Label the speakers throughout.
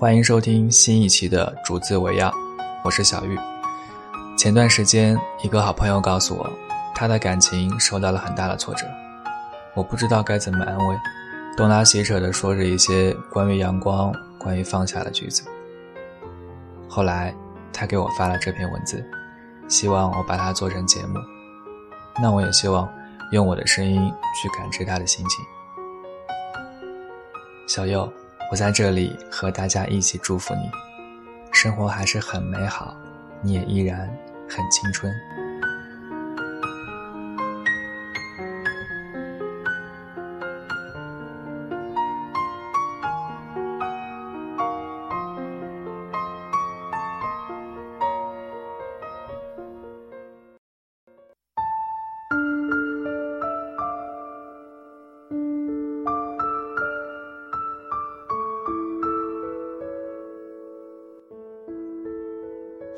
Speaker 1: 欢迎收听新一期的《逐字为要》，我是小玉。前段时间，一个好朋友告诉我，他的感情受到了很大的挫折，我不知道该怎么安慰，东拉西扯的说着一些关于阳光、关于放下的句子。后来，他给我发了这篇文字，希望我把它做成节目。那我也希望用我的声音去感知他的心情。小右，我在这里和大家一起祝福你，生活还是很美好，你也依然很青春。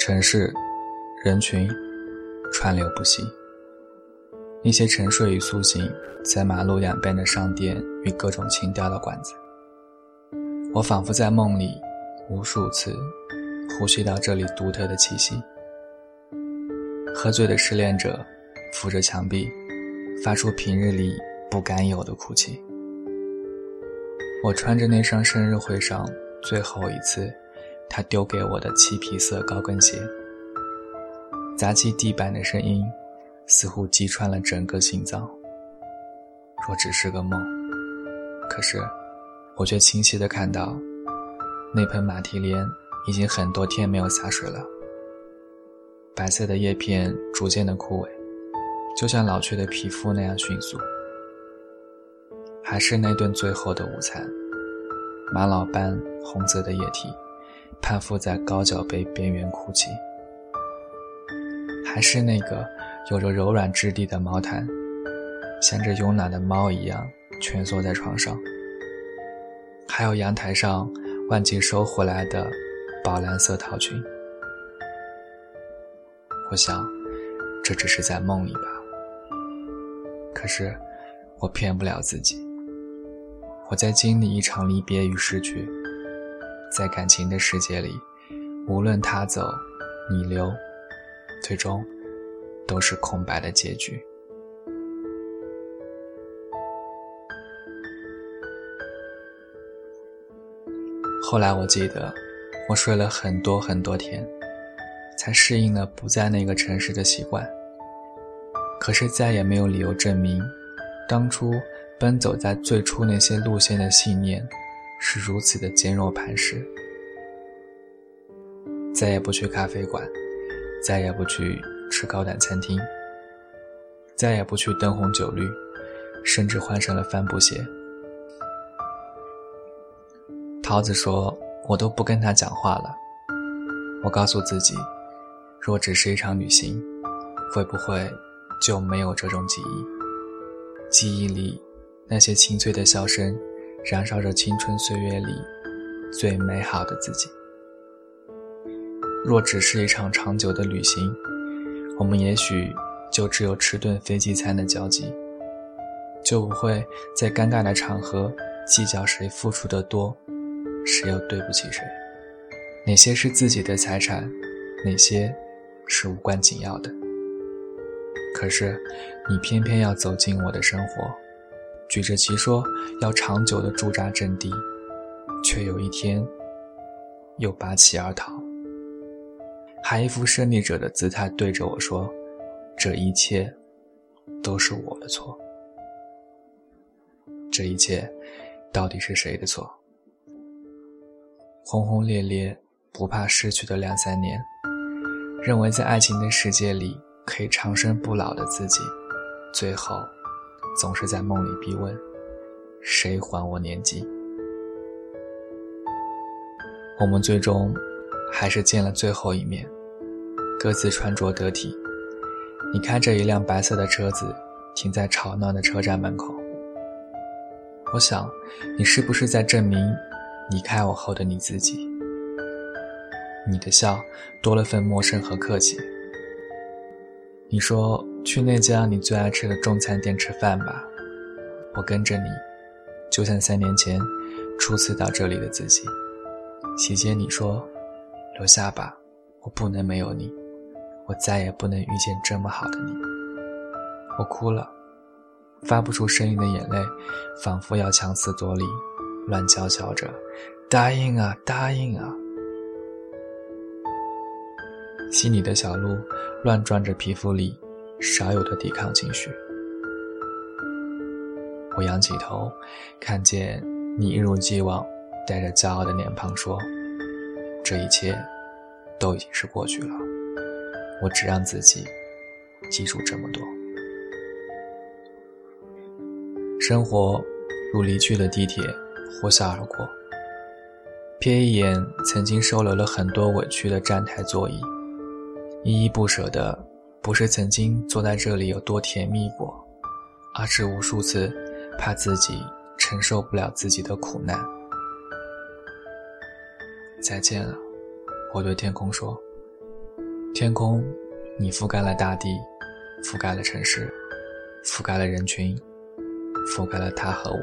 Speaker 1: 城市，人群，川流不息。一些沉睡与苏醒在马路两边的商店与各种情调的馆子。我仿佛在梦里，无数次呼吸到这里独特的气息。喝醉的失恋者扶着墙壁，发出平日里不敢有的哭泣。我穿着那双生日会上最后一次。他丢给我的漆皮色高跟鞋，砸击地板的声音，似乎击穿了整个心脏。若只是个梦，可是，我却清晰的看到，那盆马蹄莲已经很多天没有洒水了，白色的叶片逐渐的枯萎，就像老去的皮肤那样迅速。还是那顿最后的午餐，玛瑙般红色的液体。攀附在高脚杯边缘哭泣，还是那个有着柔软质地的毛毯，像只慵懒的猫一样蜷缩在床上。还有阳台上忘记收回来的宝蓝色套裙。我想，这只是在梦里吧。可是，我骗不了自己。我在经历一场离别与失去。在感情的世界里，无论他走，你留，最终都是空白的结局。后来我记得，我睡了很多很多天，才适应了不在那个城市的习惯。可是再也没有理由证明，当初奔走在最初那些路线的信念。是如此的坚若磐石，再也不去咖啡馆，再也不去吃高档餐厅，再也不去灯红酒绿，甚至换上了帆布鞋。桃子说：“我都不跟他讲话了。”我告诉自己，若只是一场旅行，会不会就没有这种记忆？记忆里那些清脆的笑声。燃烧着青春岁月里最美好的自己。若只是一场长久的旅行，我们也许就只有吃顿飞机餐的交集，就不会在尴尬的场合计较谁付出的多，谁又对不起谁，哪些是自己的财产，哪些是无关紧要的。可是，你偏偏要走进我的生活。举着旗说要长久的驻扎阵地，却有一天又拔旗而逃，还一副胜利者的姿态对着我说：“这一切都是我的错。”这一切到底是谁的错？轰轰烈烈不怕失去的两三年，认为在爱情的世界里可以长生不老的自己，最后。总是在梦里逼问：“谁还我年纪？”我们最终还是见了最后一面，各自穿着得体。你开着一辆白色的车子停在吵闹的车站门口。我想，你是不是在证明离开我后的你自己？你的笑多了份陌生和客气。你说。去那家你最爱吃的中餐店吃饭吧，我跟着你，就像三年前初次到这里的自己。席间你说：“留下吧，我不能没有你，我再也不能遇见这么好的你。”我哭了，发不出声音的眼泪，仿佛要强词夺理，乱叫嚣着：“答应啊，答应啊！”心里的小鹿乱撞着皮肤里少有的抵抗情绪。我仰起头，看见你一如既往带着骄傲的脸庞说：“这一切都已经是过去了，我只让自己记住这么多。”生活如离去的地铁，呼啸而过。瞥一眼曾经收留了很多委屈的站台座椅，依依不舍的，不是曾经坐在这里有多甜蜜过，而是无数次怕自己承受不了自己的苦难。再见了，我对天空说。天空，你覆盖了大地，覆盖了城市，覆盖了人群。覆盖了他和我，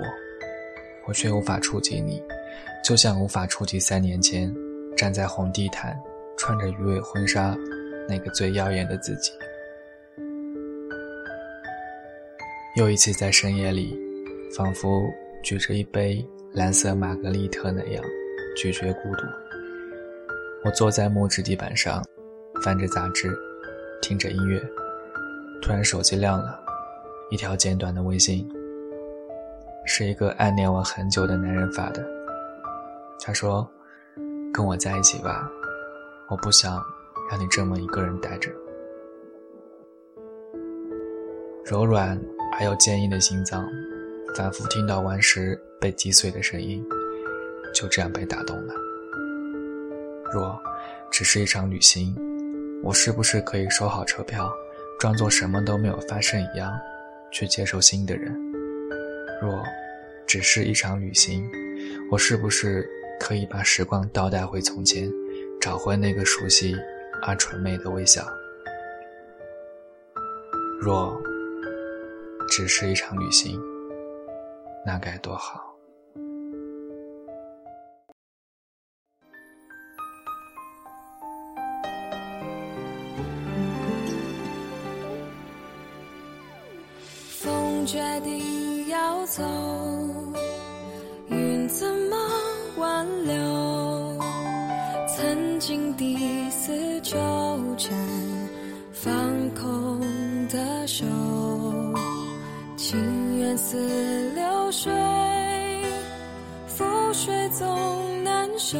Speaker 1: 我却无法触及你，就像无法触及三年前站在红地毯、穿着鱼尾婚纱那个最耀眼的自己。又一次在深夜里，仿佛举着一杯蓝色玛格丽特那样拒绝孤独。我坐在木质地板上，翻着杂志，听着音乐，突然手机亮了，一条简短的微信。是一个暗恋我很久的男人发的。他说：“跟我在一起吧，我不想让你这么一个人待着。”柔软而又坚硬的心脏，反复听到顽石被击碎的声音，就这样被打动了。若只是一场旅行，我是不是可以收好车票，装作什么都没有发生一样，去接受新的人？若只是一场旅行，我是不是可以把时光倒带回从前，找回那个熟悉而纯美的微笑？若只是一场旅行，那该多好！
Speaker 2: 风决定。要走，云怎么挽留？曾经的纠缠，放空的手，情缘似流水，覆水总难收。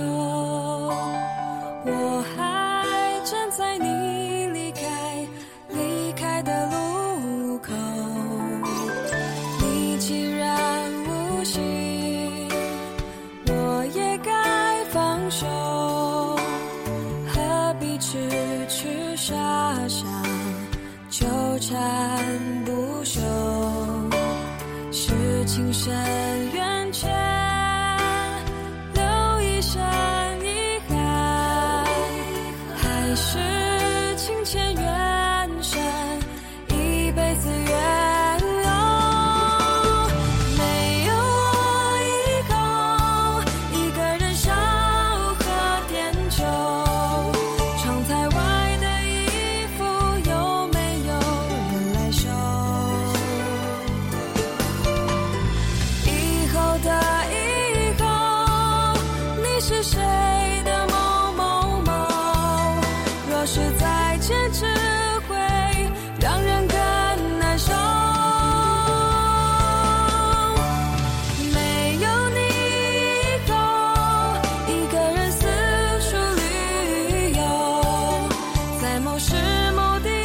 Speaker 2: 不休，是情深是目的